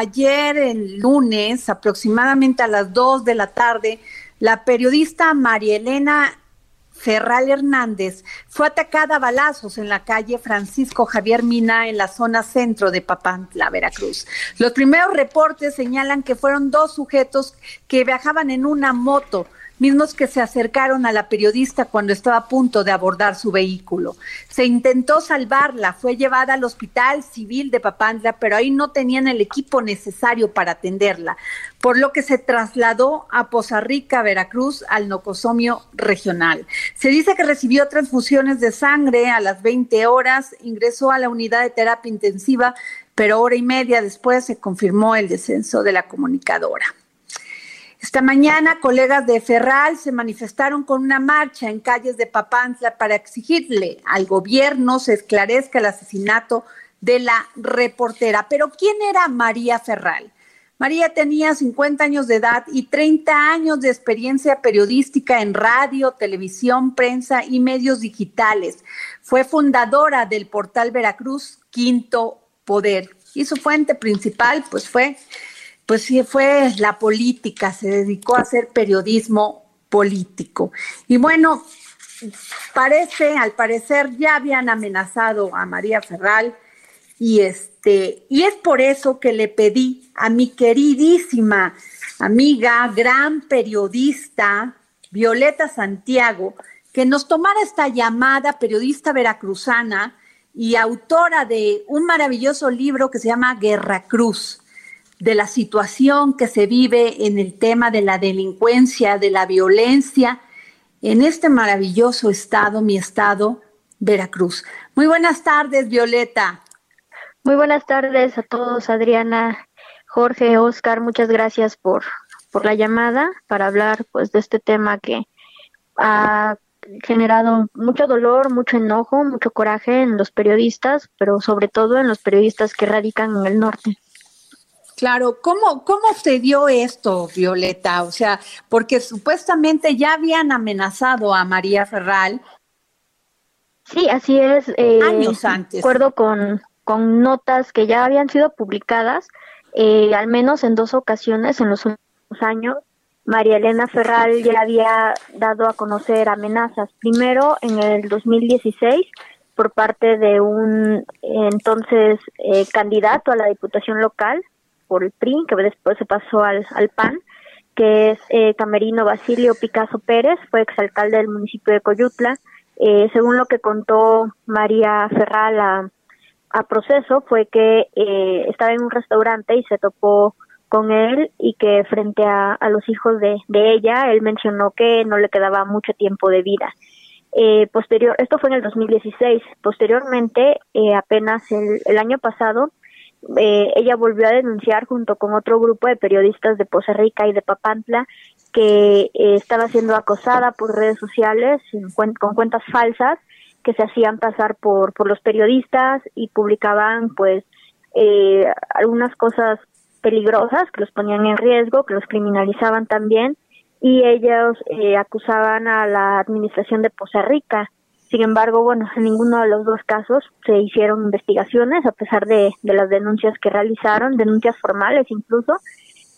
Ayer, el lunes, aproximadamente a las 2 de la tarde, la periodista María Elena Ferral Hernández fue atacada a balazos en la calle Francisco Javier Mina en la zona centro de Papantla, Veracruz. Los primeros reportes señalan que fueron dos sujetos que viajaban en una moto mismos que se acercaron a la periodista cuando estaba a punto de abordar su vehículo. Se intentó salvarla, fue llevada al Hospital Civil de Papantla, pero ahí no tenían el equipo necesario para atenderla, por lo que se trasladó a Poza Rica, Veracruz, al nocosomio regional. Se dice que recibió transfusiones de sangre a las 20 horas, ingresó a la unidad de terapia intensiva, pero hora y media después se confirmó el descenso de la comunicadora. Esta mañana, colegas de Ferral se manifestaron con una marcha en calles de Papantla para exigirle al gobierno se esclarezca el asesinato de la reportera. Pero ¿quién era María Ferral? María tenía 50 años de edad y 30 años de experiencia periodística en radio, televisión, prensa y medios digitales. Fue fundadora del portal Veracruz Quinto Poder y su fuente principal pues fue pues sí fue la política, se dedicó a hacer periodismo político. Y bueno, parece, al parecer ya habían amenazado a María Ferral y este y es por eso que le pedí a mi queridísima amiga, gran periodista Violeta Santiago que nos tomara esta llamada periodista veracruzana y autora de un maravilloso libro que se llama Guerra Cruz de la situación que se vive en el tema de la delincuencia, de la violencia, en este maravilloso estado, mi estado, Veracruz. Muy buenas tardes, Violeta. Muy buenas tardes a todos, Adriana, Jorge, Oscar, muchas gracias por, por la llamada para hablar pues de este tema que ha generado mucho dolor, mucho enojo, mucho coraje en los periodistas, pero sobre todo en los periodistas que radican en el norte. Claro, ¿cómo, ¿cómo se dio esto, Violeta? O sea, porque supuestamente ya habían amenazado a María Ferral. Sí, así es. Eh, años antes. De acuerdo con, con notas que ya habían sido publicadas, eh, al menos en dos ocasiones en los últimos años, María Elena Ferral ya había dado a conocer amenazas. Primero en el 2016 por parte de un entonces eh, candidato a la diputación local, por el PRI, que después se pasó al, al PAN, que es eh, Camerino Basilio Picasso Pérez, fue exalcalde del municipio de Coyutla. Eh, según lo que contó María Ferral a, proceso, fue que eh, estaba en un restaurante y se topó con él y que frente a, a los hijos de, de, ella, él mencionó que no le quedaba mucho tiempo de vida. Eh, posterior, esto fue en el 2016. Posteriormente, eh, apenas el, el año pasado, eh, ella volvió a denunciar junto con otro grupo de periodistas de Poza Rica y de Papantla que eh, estaba siendo acosada por redes sociales con cuentas falsas que se hacían pasar por, por los periodistas y publicaban pues eh, algunas cosas peligrosas que los ponían en riesgo, que los criminalizaban también y ellos acusaban a la administración de Poza Rica sin embargo, bueno, en ninguno de los dos casos se hicieron investigaciones, a pesar de, las denuncias que realizaron, denuncias formales incluso.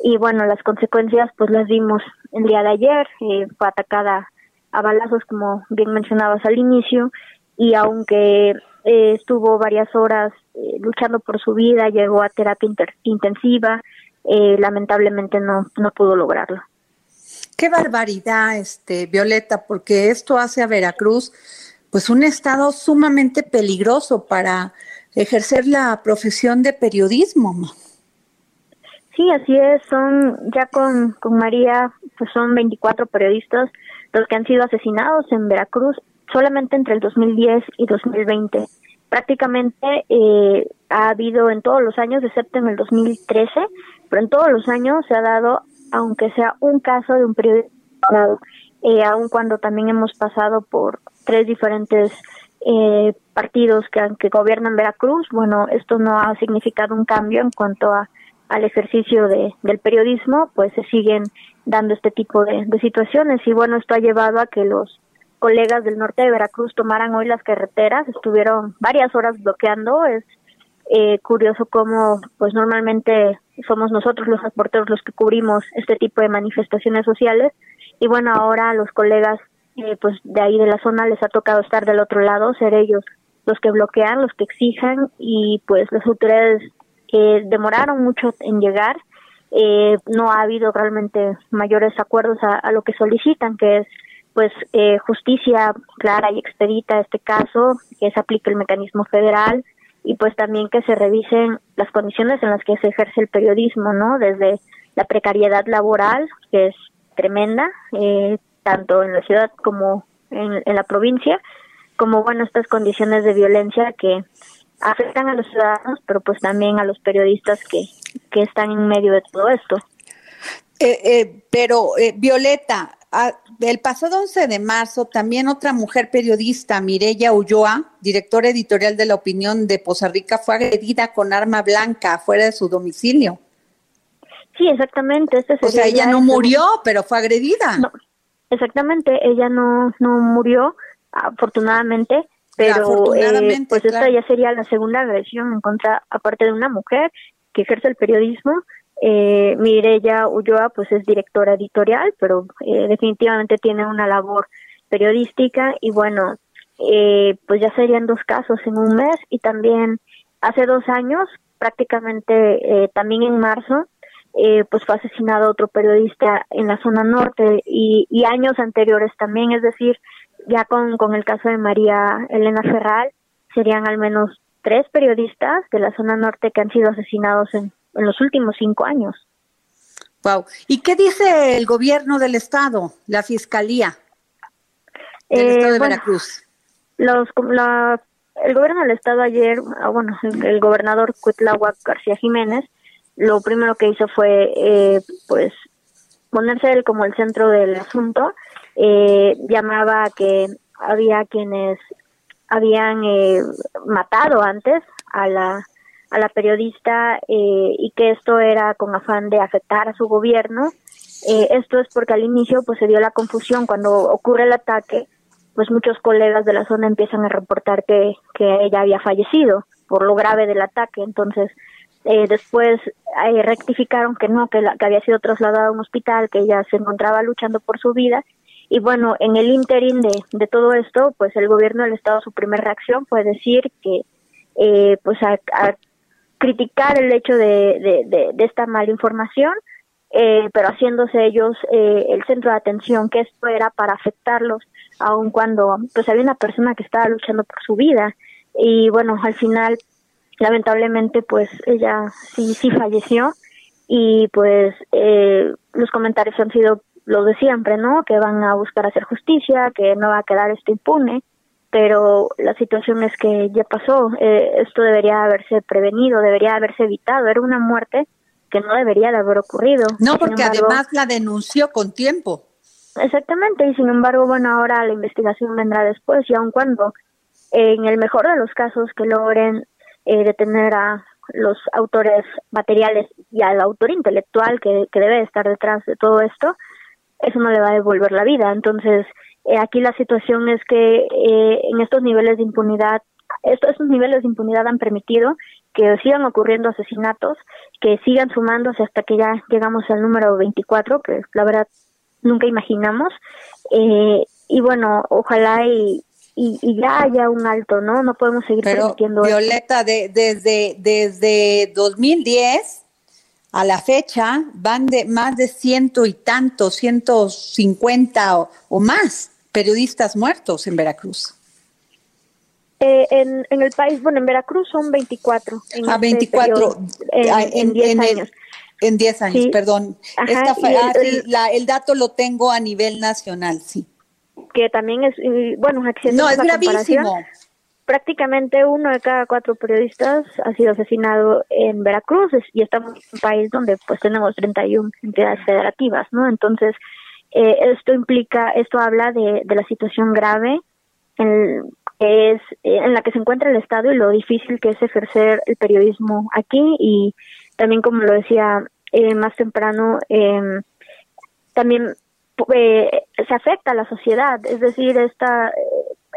Y bueno, las consecuencias pues las vimos el día de ayer, eh, fue atacada a balazos, como bien mencionabas al inicio, y aunque eh, estuvo varias horas eh, luchando por su vida, llegó a terapia intensiva, lamentablemente no, no pudo lograrlo. Qué barbaridad, este, Violeta, porque esto hace a Veracruz pues un estado sumamente peligroso para ejercer la profesión de periodismo. Sí, así es, son ya con, con María, pues son 24 periodistas los que han sido asesinados en Veracruz solamente entre el 2010 y 2020. prácticamente eh, ha habido en todos los años, excepto en el 2013, pero en todos los años se ha dado, aunque sea un caso de un periodista, eh, aun cuando también hemos pasado por tres diferentes eh, partidos que, que gobiernan Veracruz, bueno, esto no ha significado un cambio en cuanto a al ejercicio de, del periodismo, pues se siguen dando este tipo de, de situaciones. Y bueno, esto ha llevado a que los colegas del norte de Veracruz tomaran hoy las carreteras, estuvieron varias horas bloqueando, es eh, curioso cómo pues normalmente somos nosotros los reporteros los que cubrimos este tipo de manifestaciones sociales. Y bueno, ahora los colegas eh, pues de ahí de la zona les ha tocado estar del otro lado, ser ellos los que bloquean, los que exijan y pues las autoridades que demoraron mucho en llegar, eh, no ha habido realmente mayores acuerdos a, lo que solicitan, que es pues eh, justicia clara y expedita este caso, que se aplique el mecanismo federal y pues también que se revisen las condiciones en las que se ejerce el periodismo, ¿no? Desde la precariedad laboral, que es tremenda, eh, tanto en la ciudad como en, en la provincia, como bueno estas condiciones de violencia que afectan a los ciudadanos, pero pues también a los periodistas que, que están en medio de todo esto. Eh, eh, pero, eh, Violeta, el pasado 11 de marzo, también otra mujer periodista, Mireya Ulloa, directora editorial de La Opinión de Poza Rica, fue agredida con arma blanca fuera de su domicilio. Sí, exactamente. Este o sea, ella no murió, pero fue agredida. Exactamente, ella no, no murió, afortunadamente, pero eh, pues esta ya sería la segunda agresión en contra, aparte de una mujer que ejerce el periodismo. Eh, Mireya Ulloa pues es directora editorial, pero eh, definitivamente tiene una labor periodística y bueno, eh, pues ya serían dos casos en un mes y también hace dos años, prácticamente eh, también en marzo, eh, pues fue asesinado otro periodista en la zona norte y, y años anteriores también, es decir, ya con, con el caso de María Elena Ferral, serían al menos tres periodistas de la zona norte que han sido asesinados en, en los últimos cinco años. Wow. ¿Y qué dice el gobierno del estado, la fiscalía del eh, estado de Veracruz? Los, la, el gobierno del estado ayer, ah, bueno, el, gobernador Cuitláhuac García Jiménez, lo primero que hizo fue, eh, pues, ponerse él como el centro del asunto eh, llamaba a que había quienes habían eh, matado antes a la a la periodista eh, y que esto era con afán de afectar a su gobierno. Eh, esto es porque al inicio pues se dio la confusión cuando ocurre el ataque, pues muchos colegas de la zona empiezan a reportar que, que ella había fallecido por lo grave del ataque. Entonces eh, después eh, rectificaron que no, que, la, que había sido trasladada a un hospital, que ella se encontraba luchando por su vida y bueno, en el interín de, de todo esto, pues el gobierno del Estado, su primera reacción fue decir que, eh, pues a, criticar el hecho de, de, de, esta mala información, eh, pero haciéndose ellos eh, el centro de atención, que esto era para afectarlos, aun cuando pues había una persona que estaba luchando por su vida. Y bueno, al final, lamentablemente, pues ella sí, sí falleció y pues eh, los comentarios han sido lo de siempre, ¿no? Que van a buscar hacer justicia, que no va a quedar esto impune, pero la situación es que ya pasó, eh, esto debería haberse prevenido, debería haberse evitado, era una muerte que no debería de haber ocurrido. No, porque además la denunció con tiempo. Exactamente, y sin embargo, bueno, ahora la investigación vendrá después y aun cuando en el mejor de los casos que logren eh, detener a los autores materiales y al autor intelectual que, que debe estar detrás de todo esto, eso no le va a devolver la vida. Entonces, eh, aquí la situación es que eh, en estos niveles de impunidad, estos, estos niveles de impunidad han permitido que sigan ocurriendo asesinatos, que sigan sumándose hasta que ya llegamos al número 24, que la verdad nunca imaginamos. Eh, y bueno, ojalá y, y, ya haya un alto, ¿no? No podemos seguir Pero, Violeta, de, desde, desde 2010 a la fecha van de más de ciento y tantos, ciento cincuenta o, más periodistas muertos en Veracruz. Eh, en, en, el país, bueno, en Veracruz son 24. En ah, 24. en, 10 años. En 10 años, perdón. Esta ah, el, la, el dato lo tengo a nivel nacional, sí. Que también es, bueno, No, es gravísimo prácticamente uno de cada cuatro periodistas ha sido asesinado en Veracruz y estamos en un país donde pues tenemos 31 entidades federativas, ¿no? Entonces, eh, esto implica, esto habla de, de la situación grave en, es, en la que se encuentra el Estado y lo difícil que es ejercer el periodismo aquí y también como lo decía eh, más temprano, eh, también eh, se afecta a la sociedad, es decir, esta,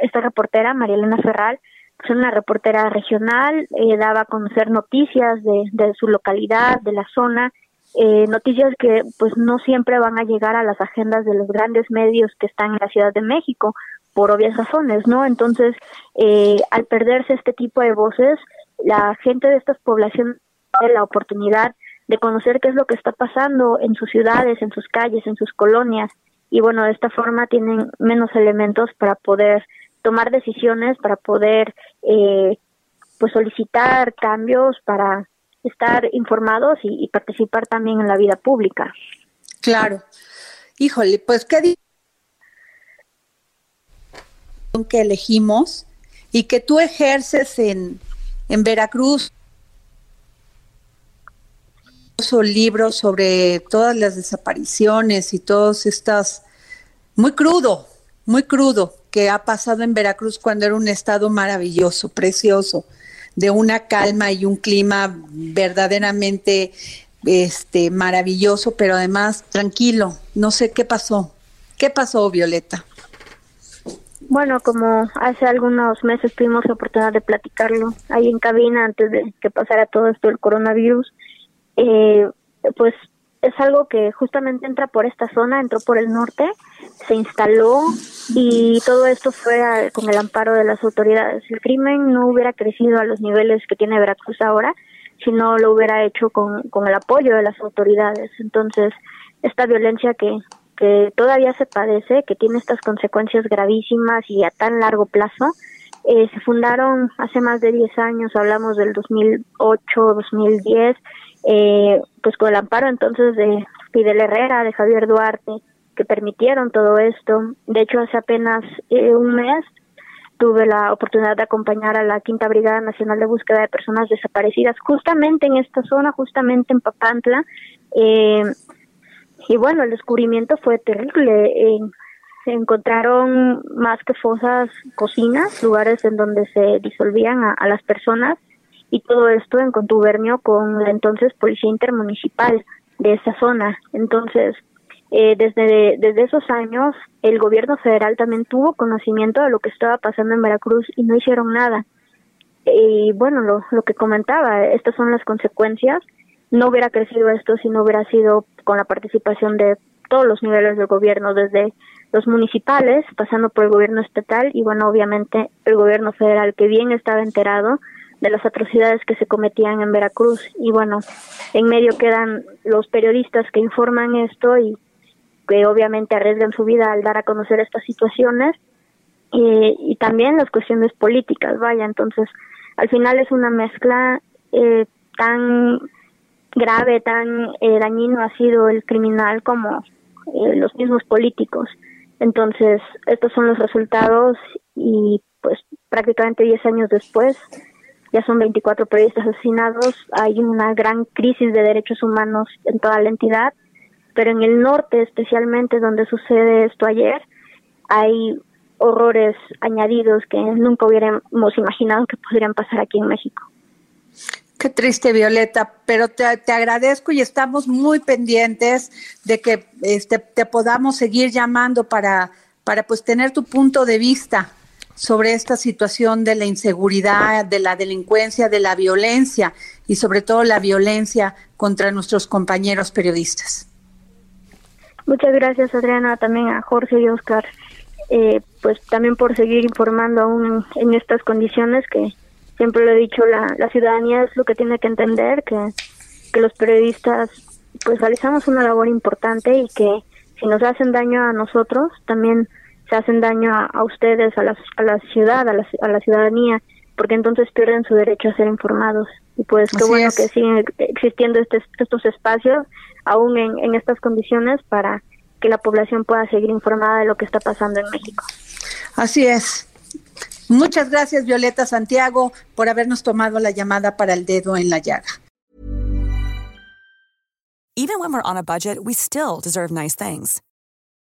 esta reportera, María Elena Ferral, es una reportera regional, eh, daba a conocer noticias de, de su localidad, de la zona, eh, noticias que pues no siempre van a llegar a las agendas de los grandes medios que están en la Ciudad de México, por obvias razones, ¿no? Entonces, eh, al perderse este tipo de voces, la gente de estas poblaciones tiene la oportunidad de conocer qué es lo que está pasando en sus ciudades, en sus calles, en sus colonias, y bueno, de esta forma tienen menos elementos para poder tomar decisiones, para poder eh, pues solicitar cambios, para estar informados y, participar también en la vida pública. Claro. Híjole, pues qué que elegimos y que tú ejerces en, en Veracruz libros sobre todas las desapariciones y todas estas muy crudo, muy crudo que ha pasado en Veracruz cuando era un estado maravilloso, precioso, de una calma y un clima verdaderamente este maravilloso, pero además tranquilo. No sé qué pasó. ¿Qué pasó, Violeta? Bueno, como hace algunos meses tuvimos la oportunidad de platicarlo ahí en cabina antes de que pasara todo esto del coronavirus, eh, pues es algo que justamente entra por esta zona, entró por el norte, se instaló y todo esto fue con el amparo de las autoridades. El crimen no hubiera crecido a los niveles que tiene Veracruz ahora si no lo hubiera hecho con, con el apoyo de las autoridades. Entonces, esta violencia que, que todavía se padece, que tiene estas consecuencias gravísimas y a tan largo plazo, eh, se fundaron hace más de 10 años, hablamos del 2008, 2010, eh, pues con el amparo entonces de Fidel Herrera, de Javier Duarte, que permitieron todo esto. De hecho, hace apenas eh, un mes tuve la oportunidad de acompañar a la Quinta Brigada Nacional de Búsqueda de Personas Desaparecidas, justamente en esta zona, justamente en Papantla. Eh, y bueno, el descubrimiento fue terrible. se encontraron más que fosas, cocinas, lugares en donde se disolvían a las personas y todo esto en contubernio con la entonces Policía Intermunicipal de esa zona. Entonces, eh, desde, desde esos años, el gobierno federal también tuvo conocimiento de lo que estaba pasando en Veracruz y no hicieron nada. Y bueno, lo, lo que comentaba, estas son las consecuencias. No hubiera crecido esto si no hubiera sido con la participación de todos los niveles del gobierno, desde los municipales, pasando por el gobierno estatal y bueno, obviamente el gobierno federal que bien estaba enterado de las atrocidades que se cometían en Veracruz. Y bueno, en medio quedan los periodistas que informan esto y que obviamente arriesgan su vida al dar a conocer estas situaciones eh, y también las cuestiones políticas, vaya, entonces al final es una mezcla eh, tan grave, tan eh, dañino ha sido el criminal como los mismos políticos. Entonces, estos son los resultados y pues prácticamente 10 años después ya son 24 periodistas asesinados, hay una gran crisis de derechos humanos en toda la entidad, pero en el norte especialmente donde sucede esto ayer, hay horrores añadidos que nunca hubiéramos imaginado que podrían pasar aquí en México. Qué triste, Violeta, pero te, te, agradezco y estamos muy pendientes de que este, te podamos seguir llamando para, para pues tener tu punto de vista sobre esta situación de la inseguridad, de la delincuencia, de la violencia y sobre todo la violencia contra nuestros compañeros periodistas. Muchas gracias Adriana, también a Jorge y Oscar, eh, pues también por seguir informando aún en estas condiciones que siempre lo he dicho, la, la ciudadanía es lo que tiene que entender, que, que los periodistas pues realizamos una labor importante y que si nos hacen daño a nosotros, también se hacen daño a, ustedes, a la, a la ciudad, a la, a la, ciudadanía, porque entonces pierden su derecho a ser informados. Y pues qué bueno que siguen existiendo este, estos espacios, aún en, en estas condiciones, para que la población pueda seguir informada de lo que está pasando en México. Así es. Muchas gracias, Violeta Santiago, por habernos tomado la llamada para el dedo en la llaga. Even when we're on a budget, we still deserve nice things.